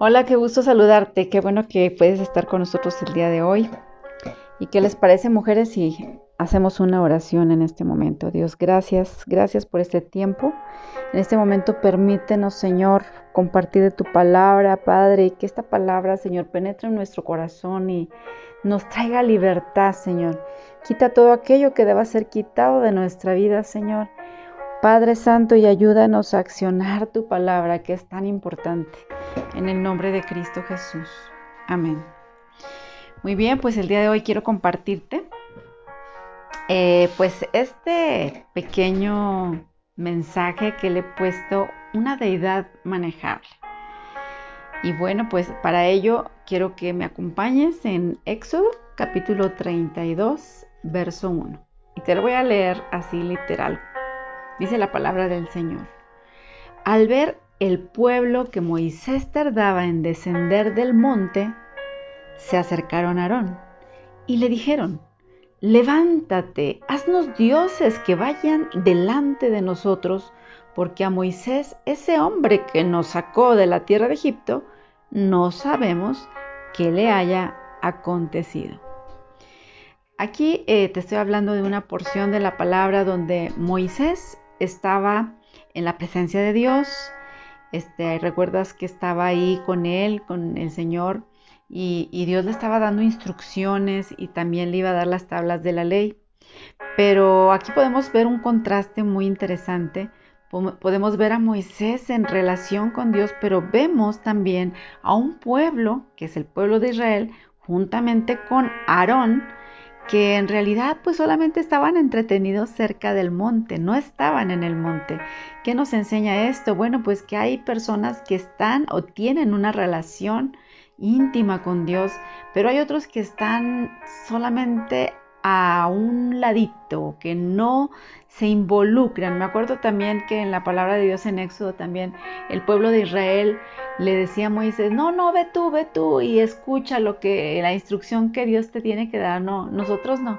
Hola, qué gusto saludarte. Qué bueno que puedes estar con nosotros el día de hoy. ¿Y qué les parece, mujeres, si hacemos una oración en este momento? Dios, gracias, gracias por este tiempo. En este momento permítenos, Señor, compartir de tu palabra, Padre, y que esta palabra, Señor, penetre en nuestro corazón y nos traiga libertad, Señor. Quita todo aquello que deba ser quitado de nuestra vida, Señor. Padre Santo, y ayúdanos a accionar tu palabra que es tan importante. En el nombre de Cristo Jesús. Amén. Muy bien, pues el día de hoy quiero compartirte eh, pues este pequeño mensaje que le he puesto una deidad manejable. Y bueno, pues para ello quiero que me acompañes en Éxodo capítulo 32, verso 1. Y te lo voy a leer así literal. Dice la palabra del Señor. Al ver el pueblo que Moisés tardaba en descender del monte, se acercaron a Aarón y le dijeron, levántate, haznos dioses que vayan delante de nosotros, porque a Moisés, ese hombre que nos sacó de la tierra de Egipto, no sabemos qué le haya acontecido. Aquí eh, te estoy hablando de una porción de la palabra donde Moisés estaba en la presencia de Dios, este, recuerdas que estaba ahí con él, con el Señor, y, y, Dios le estaba dando instrucciones y también le iba a dar las tablas de la ley. Pero aquí podemos ver un contraste muy interesante. Podemos ver a Moisés en relación con Dios, pero vemos también a un pueblo, que es el pueblo de Israel, juntamente con Aarón, que en realidad pues solamente estaban entretenidos cerca del monte, no estaban en el monte. ¿Qué nos enseña esto? Bueno, pues que hay personas que están o tienen una relación íntima con Dios, pero hay otros que están solamente a un ladito, que no se involucran. Me acuerdo también que en la palabra de Dios en Éxodo también el pueblo de Israel le decía a Moisés, no, no, ve tú, ve tú y escucha lo que, la instrucción que Dios te tiene que dar. No, nosotros no.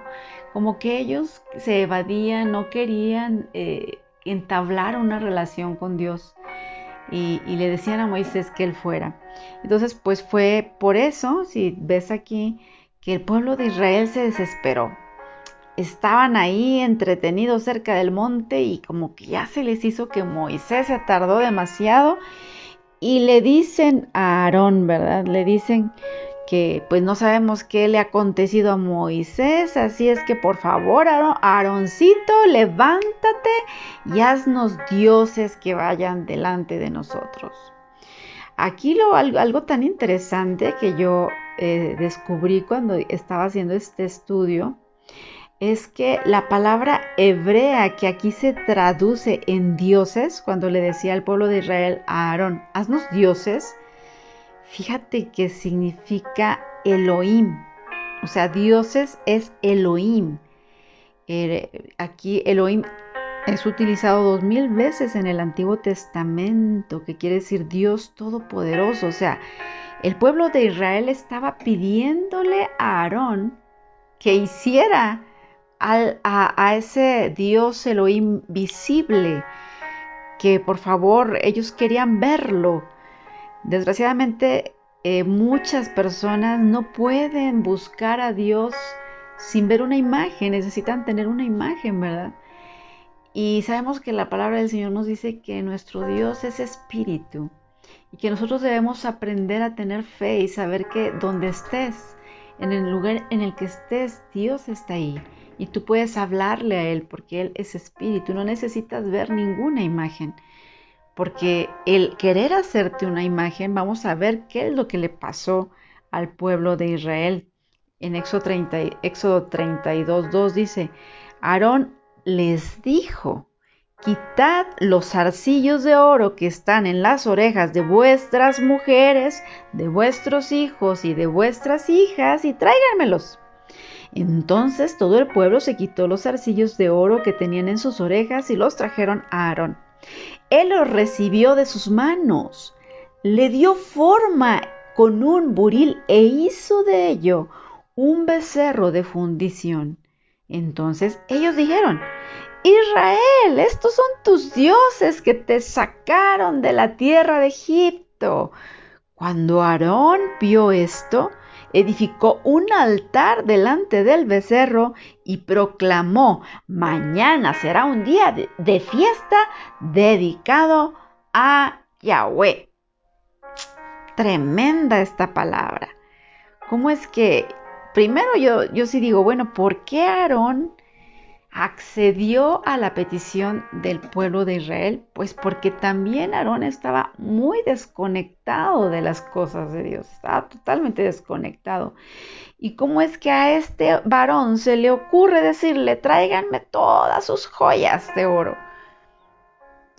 Como que ellos se evadían, no querían eh, entablar una relación con Dios. Y, y, le decían a Moisés que él fuera. Entonces, pues fue por eso, si ves aquí, que el pueblo de Israel se desesperó. Estaban ahí entretenidos cerca del monte y como que ya se les hizo que Moisés se tardó demasiado y le dicen a Aarón, ¿verdad? Le dicen que pues no sabemos qué le ha acontecido a Moisés, así es que por favor, Aaroncito, levántate y haznos dioses que vayan delante de nosotros. Aquí lo, algo, tan interesante que yo eh, descubrí cuando estaba haciendo este estudio es que la palabra hebrea que aquí se traduce en dioses, cuando le decía al pueblo de Israel a Aarón, haznos dioses, fíjate que significa Elohim. O sea, dioses es Elohim. Eh, aquí Elohim es utilizado dos mil veces en el Antiguo Testamento, que quiere decir Dios Todopoderoso. O sea, el pueblo de Israel estaba pidiéndole a Aarón que hiciera a, ese Dios Elohim visible, que por favor ellos querían verlo. Desgraciadamente eh, muchas personas no pueden buscar a Dios sin ver una imagen, necesitan tener una imagen, ¿verdad? Y sabemos que la palabra del Señor nos dice que nuestro Dios es espíritu y que nosotros debemos aprender a tener fe y saber que donde estés, en el lugar en el que estés, Dios está ahí y tú puedes hablarle a Él porque Él es espíritu. No necesitas ver ninguna imagen porque el querer hacerte una imagen, vamos a ver qué es lo que le pasó al pueblo de Israel. En Éxodo, 30, Éxodo 32, 2 dice, Aarón les dijo, Quitad los zarcillos de oro que están en las orejas de vuestras mujeres, de vuestros hijos y de vuestras hijas y tráiganmelos. Entonces todo el pueblo se quitó los zarcillos de oro que tenían en sus orejas y los trajeron a Aarón. Él los recibió de sus manos, le dio forma con un buril e hizo de ello un becerro de fundición. Entonces ellos dijeron, Israel, estos son tus dioses que te sacaron de la tierra de Egipto. Cuando Aarón vio esto, edificó un altar delante del becerro y proclamó, mañana será un día de, fiesta dedicado a Yahweh. Tremenda esta palabra. ¿Cómo es que, primero yo, yo sí digo, bueno, ¿por qué Aarón accedió a la petición del pueblo de Israel? Pues porque también Aarón estaba muy desconectado de las cosas de Dios, estaba totalmente desconectado. ¿Y cómo es que a este varón se le ocurre decirle, tráiganme todas sus joyas de oro?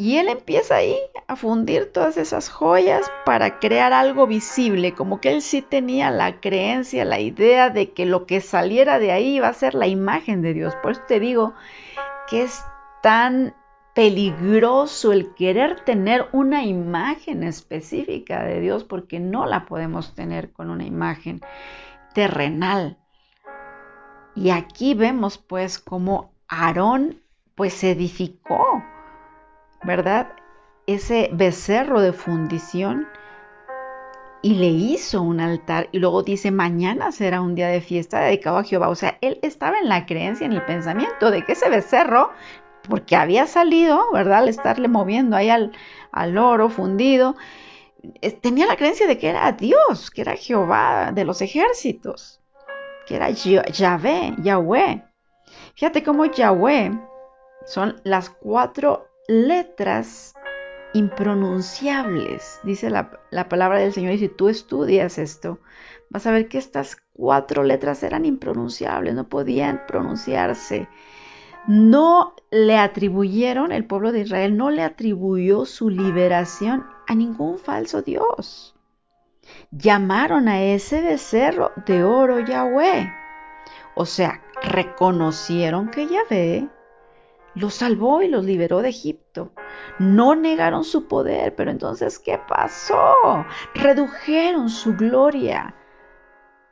Y él empieza ahí a fundir todas esas joyas para crear algo visible, como que él sí tenía la creencia, la idea de que lo que saliera de ahí iba a ser la imagen de Dios. Por eso te digo que es tan peligroso el querer tener una imagen específica de Dios porque no la podemos tener con una imagen terrenal. Y aquí vemos pues cómo Aarón pues edificó ¿verdad? Ese becerro de fundición y le hizo un altar y luego dice, mañana será un día de fiesta dedicado a Jehová. O sea, él estaba en la creencia, en el pensamiento de que ese becerro, porque había salido, ¿verdad? Al estarle moviendo ahí al, al oro fundido, tenía la creencia de que era Dios, que era Jehová de los ejércitos, que era Yahvé, Yahweh. Fíjate cómo Yahweh son las cuatro letras impronunciables, dice la, palabra del Señor. Y si tú estudias esto, vas a ver que estas cuatro letras eran impronunciables, no podían pronunciarse. No le atribuyeron, el pueblo de Israel no le atribuyó su liberación a ningún falso Dios. Llamaron a ese becerro de oro Yahweh. O sea, reconocieron que Yahvé los salvó y los liberó de Egipto. No negaron su poder, pero entonces, ¿qué pasó? Redujeron su gloria.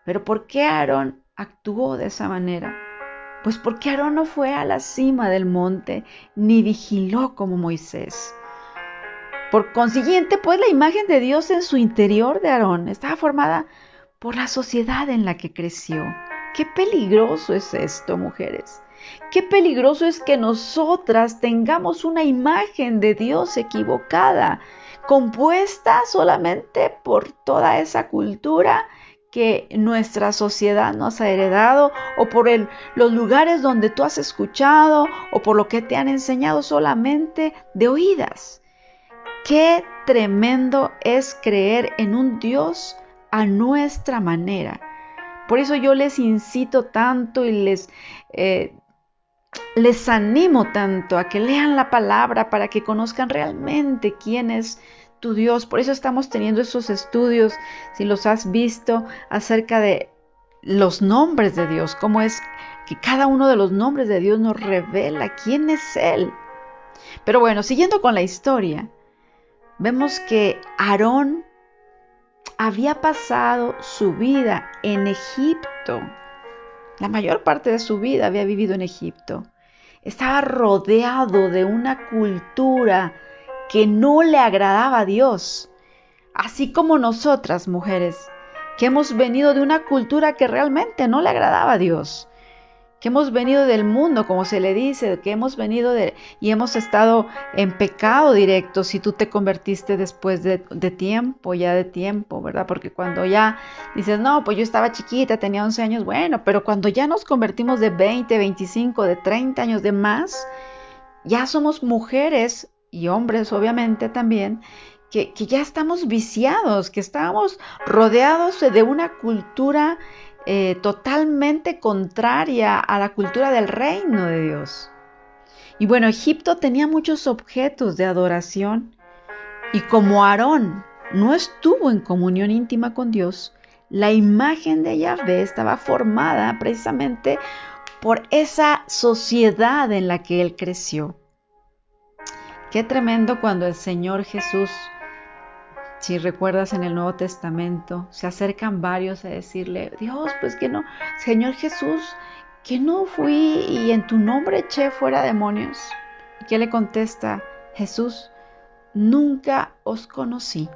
Pero ¿por qué Aarón actuó de esa manera? Pues porque Aarón no fue a la cima del monte ni vigiló como Moisés. Por consiguiente, pues la imagen de Dios en su interior de Aarón estaba formada por la sociedad en la que creció. Qué peligroso es esto, mujeres. Qué peligroso es que nosotras tengamos una imagen de Dios equivocada, compuesta solamente por toda esa cultura que nuestra sociedad nos ha heredado o por los lugares donde tú has escuchado o por lo que te han enseñado solamente de oídas. Qué tremendo es creer en un Dios a nuestra manera. Por eso yo les incito tanto y les eh, les animo tanto a que lean la palabra para que conozcan realmente quién es tu Dios. Por eso estamos teniendo esos estudios, si los has visto, acerca de los nombres de Dios, cómo es que cada uno de los nombres de Dios nos revela quién es Él. Pero bueno, siguiendo con la historia, vemos que Aarón había pasado su vida en Egipto. La mayor parte de su vida había vivido en Egipto. Estaba rodeado de una cultura que no le agradaba a Dios. Así como nosotras, mujeres, que hemos venido de una cultura que realmente no le agradaba a Dios que hemos venido del mundo, como se le dice, que hemos venido de, y hemos estado en pecado directo si tú te convertiste después de, de, tiempo, ya de tiempo, ¿verdad? Porque cuando ya dices, no, pues yo estaba chiquita, tenía 11 años, bueno, pero cuando ya nos convertimos de 20, 25, de 30 años de más, ya somos mujeres y hombres obviamente también, que, que ya estamos viciados, que estamos rodeados de una cultura eh, totalmente contraria a la cultura del reino de Dios. Y bueno, Egipto tenía muchos objetos de adoración y como Aarón no estuvo en comunión íntima con Dios, la imagen de Yahvé estaba formada precisamente por esa sociedad en la que él creció. Qué tremendo cuando el Señor Jesús si recuerdas en el Nuevo Testamento, se acercan varios a decirle, Dios, pues que no, Señor Jesús, que no fui y en tu nombre eché fuera demonios. ¿Y qué le contesta Jesús? Nunca os conocí.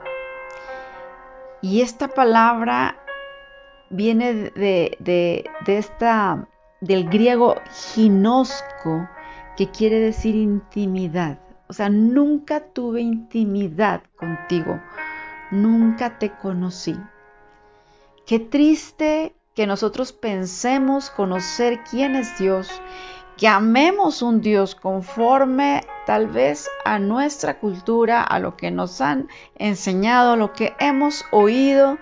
Y esta palabra viene de, de, esta, del griego ginosco, que quiere decir intimidad. O sea, nunca tuve intimidad contigo, nunca te conocí. Qué triste que nosotros pensemos conocer quién es Dios, que amemos un Dios conforme tal vez a nuestra cultura, a lo que nos han enseñado, lo que hemos oído,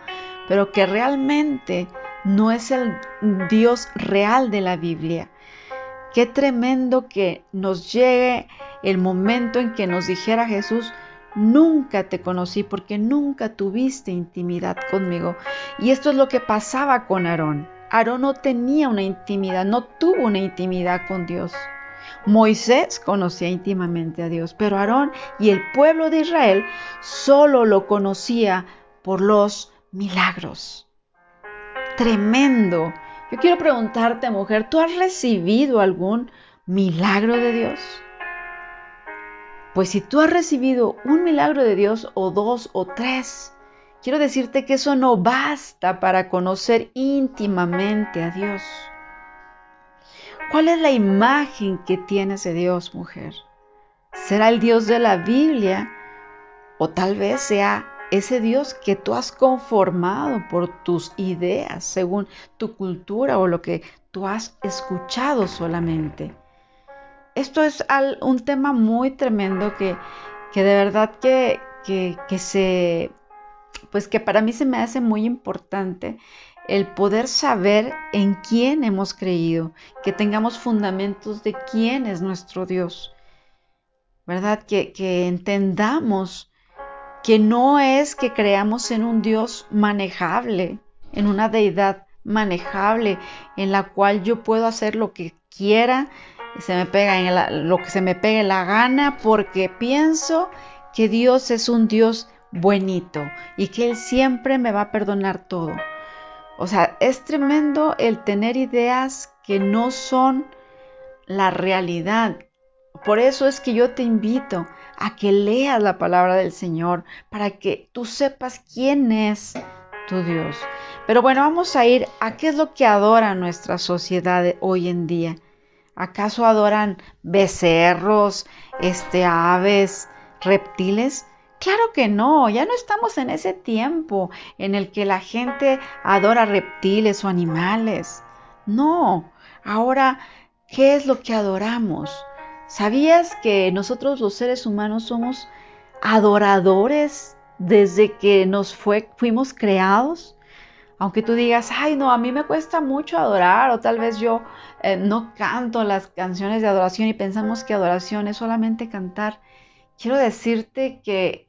pero que realmente no es el Dios real de la Biblia. Qué tremendo que nos llegue el momento en que nos dijera Jesús, nunca te conocí porque nunca tuviste intimidad conmigo. Y esto es lo que pasaba con Aarón. Aarón no tenía una intimidad, no tuvo una intimidad con Dios. Moisés conocía íntimamente a Dios, pero Aarón y el pueblo de Israel solo lo conocía por los milagros. Tremendo. Yo quiero preguntarte, mujer, ¿tú has recibido algún milagro de Dios? Pues si tú has recibido un milagro de Dios o dos o tres, quiero decirte que eso no basta para conocer íntimamente a Dios. ¿Cuál es la imagen que tienes de Dios, mujer? ¿Será el Dios de la Biblia? O tal vez sea ese Dios que tú has conformado por tus ideas, según tu cultura o lo que tú has escuchado solamente esto es un tema muy tremendo que, de verdad que, que, se, pues que para mí se me hace muy importante el poder saber en quién hemos creído, que tengamos fundamentos de quién es nuestro Dios, ¿verdad? Que, que entendamos que no es que creamos en un Dios manejable, en una deidad manejable, en la cual yo puedo hacer lo que quiera, se me pega en lo que se me pegue la gana porque pienso que Dios es un Dios buenito y que Él siempre me va a perdonar todo. O sea, es tremendo el tener ideas que no son la realidad. Por eso es que yo te invito a que leas la palabra del Señor para que tú sepas quién es tu Dios. Pero bueno, vamos a ir a qué es lo que adora nuestra sociedad hoy en día. ¿Acaso adoran becerros, este, aves, reptiles? Claro que no, ya no estamos en ese tiempo en el que la gente adora reptiles o animales. No, ahora, ¿qué es lo que adoramos? ¿Sabías que nosotros los seres humanos somos adoradores desde que nos fue, fuimos creados? Aunque tú digas, ay, no, a mí me cuesta mucho adorar o tal vez yo eh, no canto las canciones de adoración y pensamos que adoración es solamente cantar. Quiero decirte que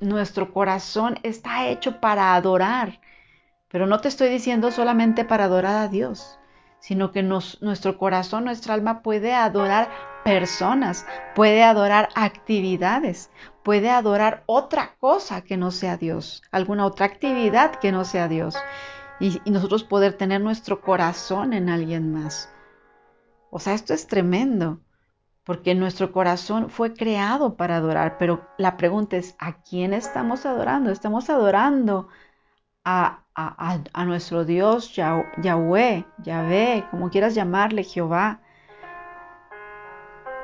nuestro corazón está hecho para adorar, pero no te estoy diciendo solamente para adorar a Dios, sino que nuestro corazón, nuestra alma puede adorar personas, puede adorar actividades, puede adorar otra cosa que no sea Dios, alguna otra actividad que no sea Dios. Y, nosotros poder tener nuestro corazón en alguien más. O sea, esto es tremendo, porque nuestro corazón fue creado para adorar, pero la pregunta es, ¿a quién estamos adorando? ¿Estamos adorando a, a nuestro Dios Yahweh, Yahvé, como quieras llamarle, Jehová?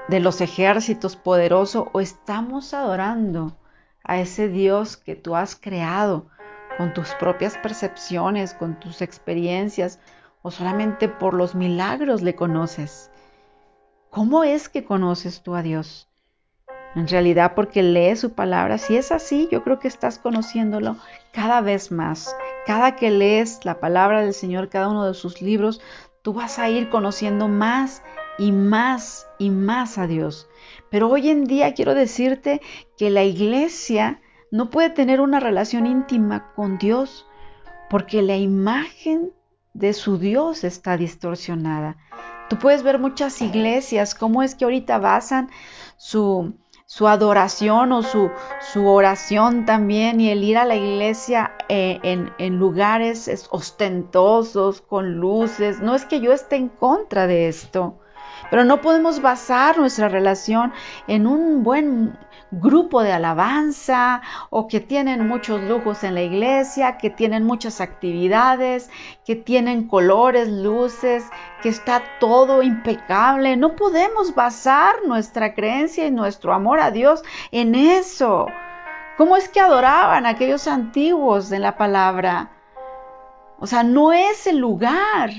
De los ejércitos poderoso o estamos adorando a ese Dios que tú has creado con tus propias percepciones, con tus experiencias o solamente por los milagros le conoces. ¿Cómo es que conoces tú a Dios? En realidad porque lees su palabra. Si es así, yo creo que estás conociéndolo cada vez más. Cada que lees la palabra del Señor, cada uno de sus libros, tú vas a ir conociendo más y más y más a Dios. Pero hoy en día quiero decirte que la iglesia no puede tener una relación íntima con Dios porque la imagen de su Dios está distorsionada. Tú puedes ver muchas iglesias, cómo es que ahorita basan su, su adoración o su, su, oración también y el ir a la iglesia eh, en, en, lugares ostentosos, con luces. No es que yo esté en contra de esto, pero no podemos basar nuestra relación en un buen grupo de alabanza o que tienen muchos lujos en la iglesia, que tienen muchas actividades, que tienen colores, luces, que está todo impecable. No podemos basar nuestra creencia y nuestro amor a Dios en eso. ¿Cómo es que adoraban aquellos antiguos en la palabra? O sea, no es el lugar.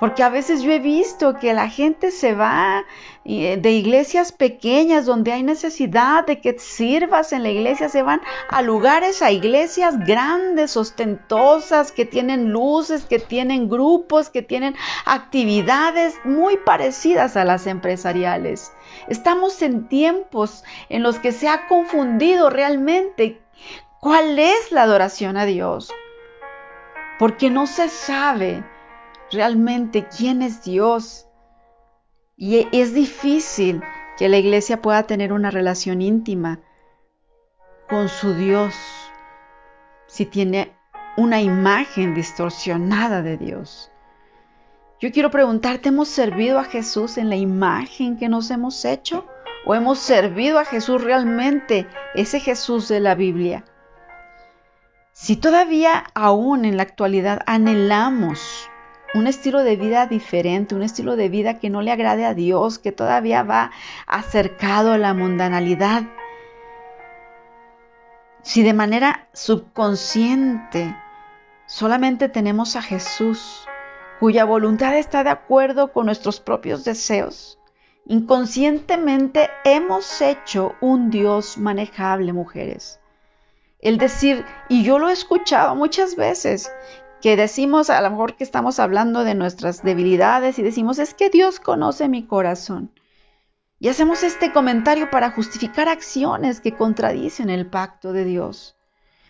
Porque a veces yo he visto que la gente se va eh, de iglesias pequeñas donde hay necesidad de que sirvas en la iglesia, se van a lugares, a iglesias grandes, ostentosas, que tienen luces, que tienen grupos, que tienen actividades muy parecidas a las empresariales. Estamos en tiempos en los que se ha confundido realmente cuál es la adoración a Dios, porque no se sabe realmente quién es Dios. Y es difícil que la iglesia pueda tener una relación íntima con su Dios si tiene una imagen distorsionada de Dios. Yo quiero preguntarte, ¿hemos servido a Jesús en la imagen que nos hemos hecho? ¿O hemos servido a Jesús realmente, ese Jesús de la Biblia? Si todavía aún en la actualidad anhelamos un estilo de vida diferente, un estilo de vida que no le agrade a Dios, que todavía va acercado a la mundanalidad. Si de manera subconsciente solamente tenemos a Jesús, cuya voluntad está de acuerdo con nuestros propios deseos, inconscientemente hemos hecho un Dios manejable, mujeres. El decir, y yo lo he escuchado muchas veces, que decimos a lo mejor que estamos hablando de nuestras debilidades y decimos, es que Dios conoce mi corazón. Y hacemos este comentario para justificar acciones que contradicen el pacto de Dios.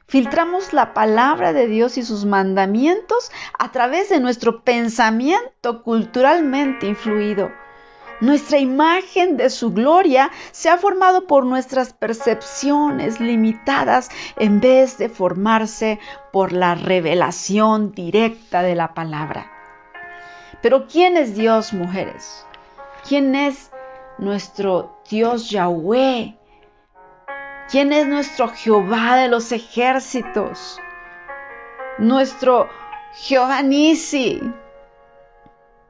Filtramos la palabra de Dios y sus mandamientos a través de nuestro pensamiento culturalmente influido nuestra imagen de su gloria se ha formado por nuestras percepciones limitadas en vez de formarse por la revelación directa de la palabra. Pero ¿quién es Dios, mujeres? ¿Quién es nuestro Dios Yahweh? ¿Quién es nuestro Jehová de los ejércitos? Nuestro Jehová Nisi,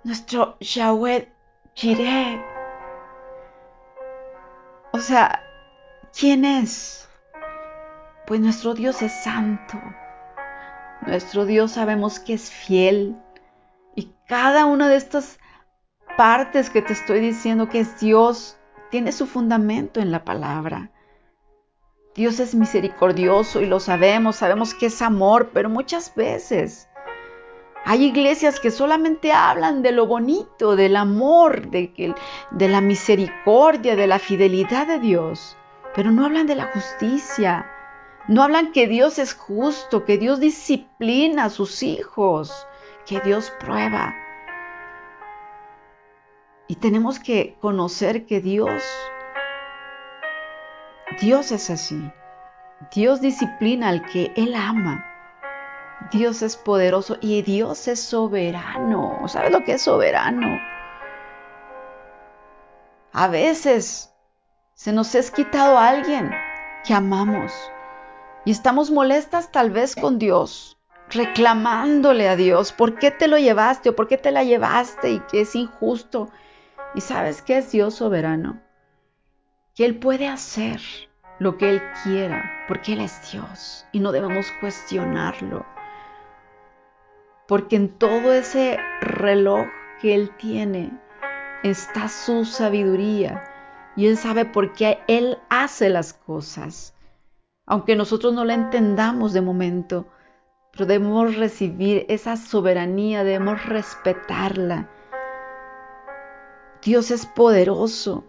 nuestro Yahweh Jireh. O sea, ¿quién es? Pues nuestro Dios es santo. Nuestro Dios sabemos que es fiel. Y cada una de estas partes que te estoy diciendo que es Dios tiene su fundamento en la palabra. Dios es misericordioso y lo sabemos, sabemos que es amor, pero muchas veces hay iglesias que solamente hablan de lo bonito, del amor, de, de la misericordia, de la fidelidad de Dios, pero no hablan de la justicia. No hablan que Dios es justo, que Dios disciplina a sus hijos, que Dios prueba. Y tenemos que conocer que Dios, Dios es así. Dios disciplina al que Él ama. Dios es poderoso y Dios es soberano. ¿Sabes lo que es soberano? A veces se nos es quitado a alguien que amamos y estamos molestas tal vez con Dios, reclamándole a Dios, ¿por qué te lo llevaste o por qué te la llevaste y que es injusto? ¿Y sabes qué es Dios soberano? Que Él puede hacer lo que Él quiera, porque Él es Dios y no debemos cuestionarlo porque en todo ese reloj que Él tiene está su sabiduría y Él sabe por qué Él hace las cosas. Aunque nosotros no la entendamos de momento, pero debemos recibir esa soberanía, debemos respetarla. Dios es poderoso.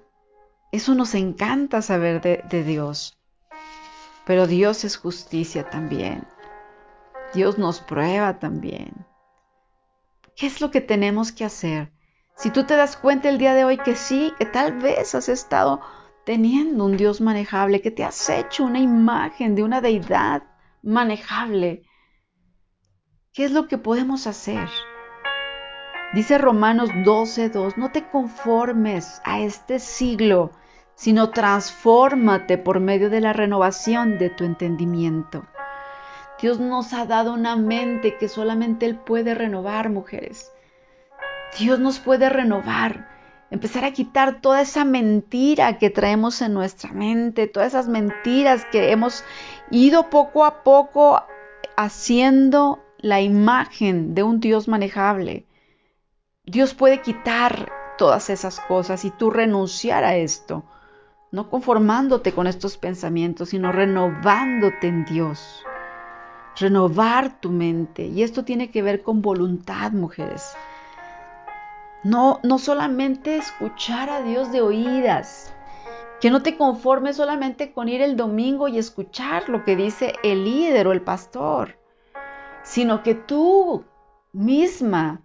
Eso nos encanta saber de, de Dios. Pero Dios es justicia también. Dios nos prueba también. ¿Qué es lo que tenemos que hacer? Si tú te das cuenta el día de hoy que sí, que tal vez has estado teniendo un Dios manejable, que te has hecho una imagen de una deidad manejable, ¿qué es lo que podemos hacer? Dice Romanos 12:2, no te conformes a este siglo, sino transfórmate por medio de la renovación de tu entendimiento. Dios nos ha dado una mente que solamente Él puede renovar, mujeres. Dios nos puede renovar, empezar a quitar toda esa mentira que traemos en nuestra mente, todas esas mentiras que hemos ido poco a poco haciendo la imagen de un Dios manejable. Dios puede quitar todas esas cosas y tú renunciar a esto, no conformándote con estos pensamientos, sino renovándote en Dios renovar tu mente. Y esto tiene que ver con voluntad, mujeres. No, no solamente escuchar a Dios de oídas. Que no te conformes solamente con ir el domingo y escuchar lo que dice el líder o el pastor, sino que tú misma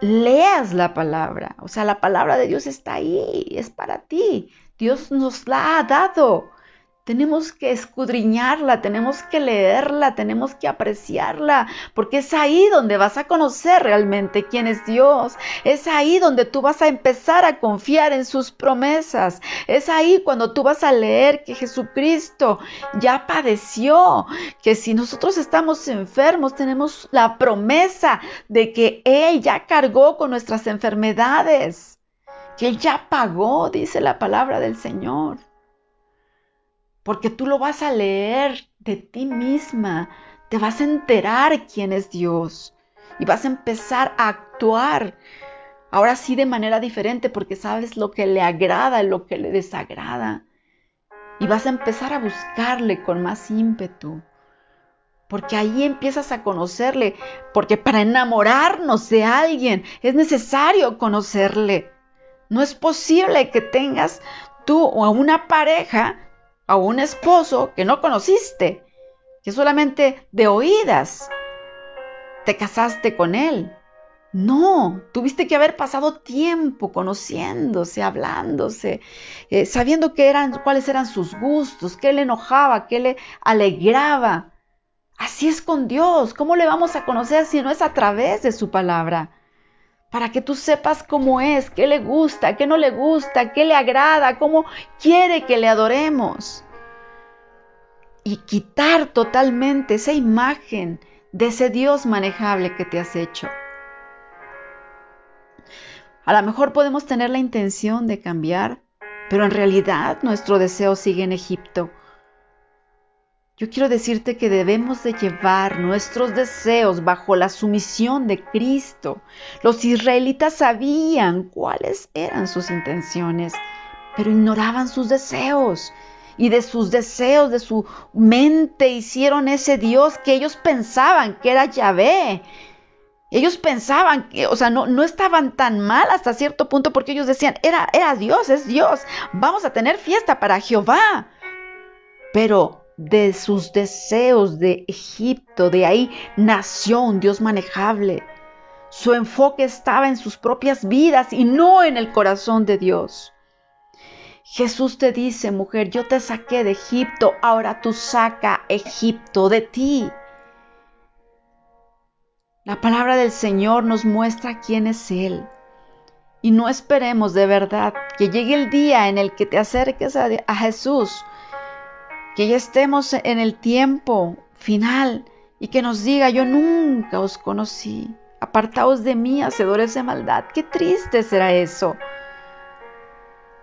leas la palabra. O sea, la palabra de Dios está ahí, es para ti. Dios nos la ha dado. Tenemos que escudriñarla, tenemos que leerla, tenemos que apreciarla, porque es ahí donde vas a conocer realmente quién es Dios. Es ahí donde tú vas a empezar a confiar en sus promesas. Es ahí cuando tú vas a leer que Jesucristo ya padeció, que si nosotros estamos enfermos tenemos la promesa de que Él ya cargó con nuestras enfermedades, que Él ya pagó, dice la palabra del Señor porque tú lo vas a leer de ti misma, te vas a enterar quién es Dios y vas a empezar a actuar. Ahora sí de manera diferente porque sabes lo que le agrada, lo que le desagrada. Y vas a empezar a buscarle con más ímpetu. Porque ahí empiezas a conocerle. Porque para enamorarnos de alguien es necesario conocerle. No es posible que tengas tú o una pareja a un esposo que no conociste, que solamente de oídas te casaste con él. No, tuviste que haber pasado tiempo conociéndose, hablándose, eh, sabiendo qué eran, cuáles eran sus gustos, qué le enojaba, qué le alegraba. Así es con Dios. ¿Cómo le vamos a conocer si no es a través de su palabra? Para que tú sepas cómo es, qué le gusta, qué no le gusta, qué le agrada, cómo quiere que le adoremos y quitar totalmente esa imagen de ese Dios manejable que te has hecho. A lo mejor podemos tener la intención de cambiar, pero en realidad nuestro deseo sigue en Egipto. Yo quiero decirte que debemos de llevar nuestros deseos bajo la sumisión de Cristo. Los israelitas sabían cuáles eran sus intenciones, pero ignoraban sus deseos y de sus deseos, de su mente, hicieron ese Dios que ellos pensaban que era Yahvé. Ellos pensaban que, o sea, no, no estaban tan mal hasta cierto punto porque ellos decían, era, era Dios, es Dios, vamos a tener fiesta para Jehová. Pero de sus deseos de Egipto, de ahí nació un Dios manejable. Su enfoque estaba en sus propias vidas y no en el corazón de Dios. Jesús te dice, mujer, yo te saqué de Egipto, ahora tú saca Egipto de ti. La palabra del Señor nos muestra quién es Él. Y no esperemos de verdad que llegue el día en el que te acerques a, a Jesús, que ya estemos en el tiempo final y que nos diga, yo nunca os conocí, apartaos de mí, hacedores de maldad. Qué triste será eso.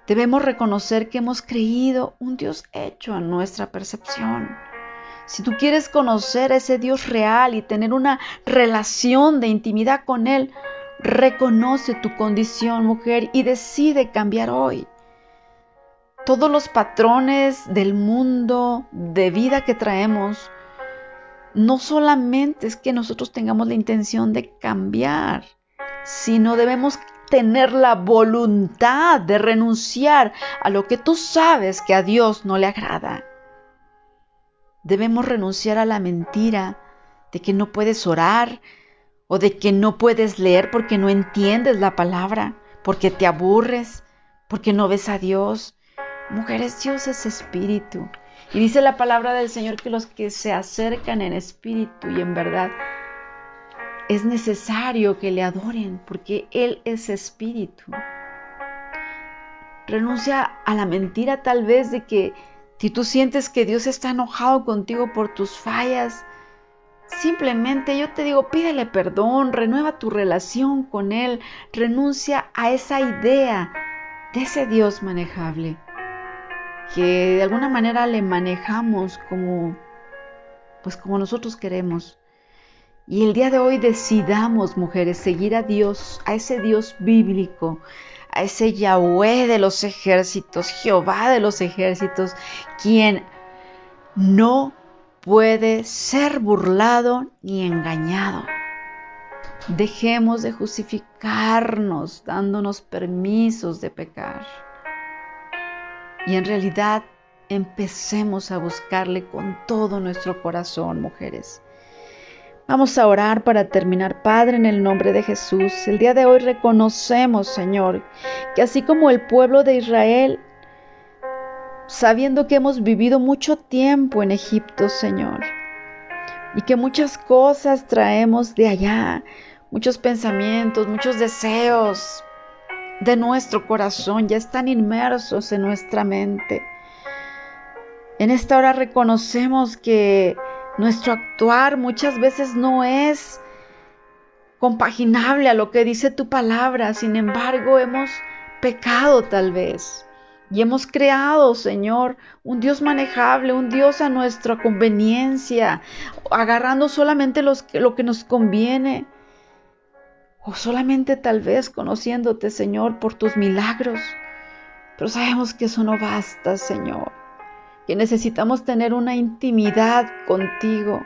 Debemos reconocer que hemos creído un Dios hecho a nuestra percepción. Si tú quieres conocer a ese Dios real y tener una relación de intimidad con Él, reconoce tu condición, mujer, y decide cambiar hoy. Todos los patrones del mundo de vida que traemos, no solamente es que nosotros tengamos la intención de cambiar, sino debemos tener la voluntad de renunciar a lo que tú sabes que a Dios no le agrada. Debemos renunciar a la mentira de que no puedes orar o de que no puedes leer porque no entiendes la palabra, porque te aburres, porque no ves a Dios. Mujeres, Dios es espíritu. Y dice la palabra del Señor que los que se acercan en espíritu y en verdad es necesario que le adoren porque Él es espíritu. Renuncia a la mentira tal vez de que si tú sientes que Dios está enojado contigo por tus fallas, simplemente yo te digo, pídele perdón, renueva tu relación con Él, renuncia a esa idea de ese Dios manejable, que de alguna manera le manejamos como, pues como nosotros queremos. Y el día de hoy decidamos, mujeres, seguir a Dios, a ese Dios bíblico, a ese Yahweh de los ejércitos, Jehová de los ejércitos, quien no puede ser burlado ni engañado. Dejemos de justificarnos dándonos permisos de pecar. Y en realidad empecemos a buscarle con todo nuestro corazón, mujeres. Vamos a orar para terminar, Padre, en el nombre de Jesús. El día de hoy reconocemos, Señor, que así como el pueblo de Israel, sabiendo que hemos vivido mucho tiempo en Egipto, Señor, y que muchas cosas traemos de allá, muchos pensamientos, muchos deseos de nuestro corazón ya están inmersos en nuestra mente. En esta hora reconocemos que nuestro actuar muchas veces no es compaginable a lo que dice tu palabra. Sin embargo, hemos pecado tal vez. Y hemos creado, Señor, un Dios manejable, un Dios a nuestra conveniencia, agarrando solamente lo que nos conviene. O solamente tal vez conociéndote, Señor, por tus milagros. Pero sabemos que eso no basta, Señor que necesitamos tener una intimidad contigo.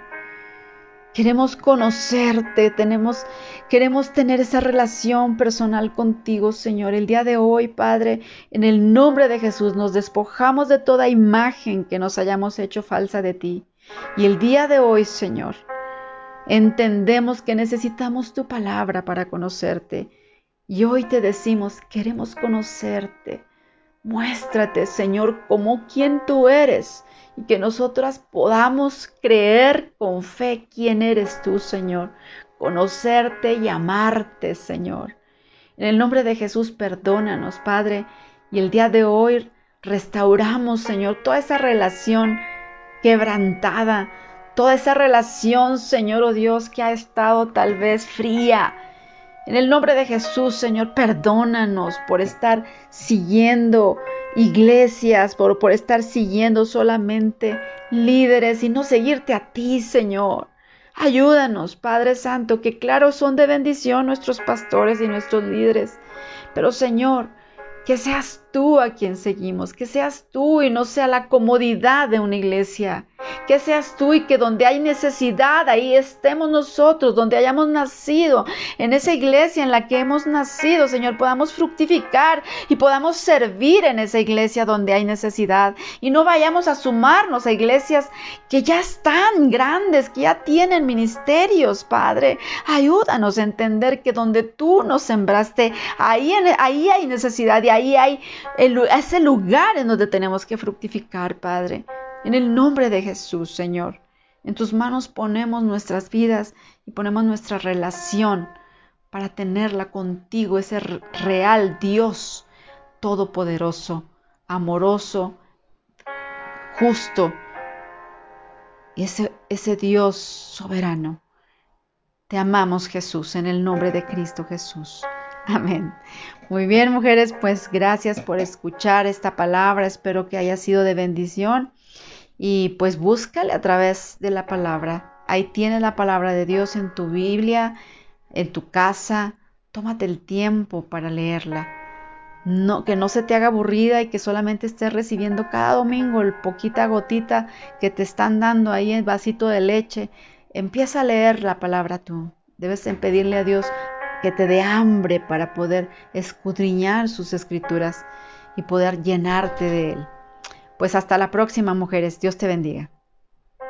Queremos conocerte, tenemos, queremos tener esa relación personal contigo, Señor. El día de hoy, Padre, en el nombre de Jesús, nos despojamos de toda imagen que nos hayamos hecho falsa de ti. Y el día de hoy, Señor, entendemos que necesitamos tu palabra para conocerte. Y hoy te decimos, queremos conocerte. Muéstrate, Señor, como quien tú eres y que nosotras podamos creer con fe quién eres tú, Señor, conocerte y amarte, Señor. En el nombre de Jesús, perdónanos, Padre, y el día de hoy restauramos, Señor, toda esa relación quebrantada, toda esa relación, Señor, oh Dios, que ha estado tal vez fría, en el nombre de Jesús, Señor, perdónanos por estar siguiendo iglesias, por, por estar siguiendo solamente líderes y no seguirte a ti, Señor. Ayúdanos, Padre Santo, que claro son de bendición nuestros pastores y nuestros líderes. Pero Señor, que seas tú a quien seguimos, que seas tú y no sea la comodidad de una iglesia que seas tú y que donde hay necesidad, ahí estemos nosotros, donde hayamos nacido, en esa iglesia en la que hemos nacido, Señor, podamos fructificar y podamos servir en esa iglesia donde hay necesidad y no vayamos a sumarnos a iglesias que ya están grandes, que ya tienen ministerios, Padre. Ayúdanos a entender que donde tú nos sembraste, ahí, ahí hay necesidad y ahí hay ese lugar en donde tenemos que fructificar, Padre. En el nombre de Jesús, Señor, en tus manos ponemos nuestras vidas y ponemos nuestra relación para tenerla contigo, ese real Dios todopoderoso, amoroso, justo y ese, ese Dios soberano. Te amamos Jesús en el nombre de Cristo Jesús. Amén. Muy bien, mujeres, pues gracias por escuchar esta palabra. Espero que haya sido de bendición. Y pues búscale a través de la palabra. Ahí tienes la palabra de Dios en tu Biblia, en tu casa. Tómate el tiempo para leerla. No, que no se te haga aburrida y que solamente estés recibiendo cada domingo el poquita gotita que te están dando ahí el vasito de leche. Empieza a leer la palabra tú. Debes pedirle a Dios que te dé hambre para poder escudriñar sus escrituras y poder llenarte de Él. Pues hasta la próxima, mujeres. Dios te bendiga.